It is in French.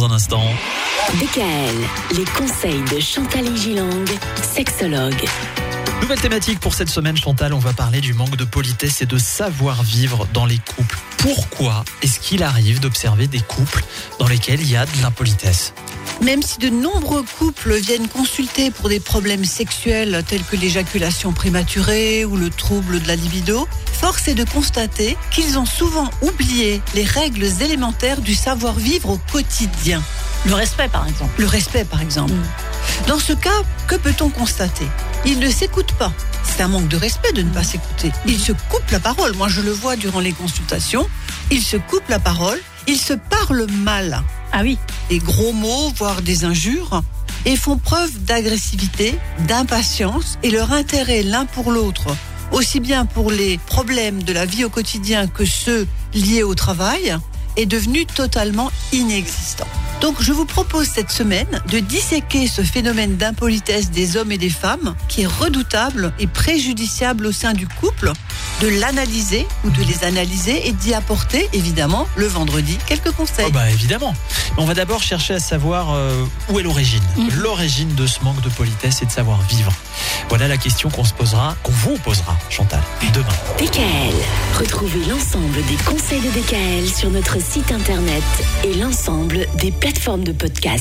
dans un instant. DKL, les conseils de Chantal Gilang, sexologue. Nouvelle thématique pour cette semaine, Chantal. On va parler du manque de politesse et de savoir-vivre dans les couples. Pourquoi est-ce qu'il arrive d'observer des couples dans lesquels il y a de l'impolitesse? Même si de nombreux couples viennent consulter pour des problèmes sexuels tels que l'éjaculation prématurée ou le trouble de la libido, force est de constater qu'ils ont souvent oublié les règles élémentaires du savoir-vivre au quotidien. Le respect, par exemple. Le respect, par exemple. Dans ce cas, que peut-on constater? Ils ne s'écoutent pas. C'est un manque de respect de ne pas s'écouter. Ils se coupent la parole. Moi, je le vois durant les consultations. Ils se coupent la parole. Ils se parlent mal. Ah oui. Des gros mots, voire des injures. Et font preuve d'agressivité, d'impatience et leur intérêt l'un pour l'autre, aussi bien pour les problèmes de la vie au quotidien que ceux liés au travail, est devenu totalement inexistant. Donc je vous propose cette semaine de disséquer ce phénomène d'impolitesse des hommes et des femmes qui est redoutable et préjudiciable au sein du couple, de l'analyser ou de les analyser et d'y apporter évidemment le vendredi quelques conseils. Oh bah évidemment. On va d'abord chercher à savoir euh, où est l'origine. Mhm. L'origine de ce manque de politesse et de savoir-vivre. Voilà la question qu'on se posera, qu'on vous posera, Chantal, demain. DKL. Retrouvez l'ensemble des conseils de DKL sur notre site internet et l'ensemble des plateformes de podcast.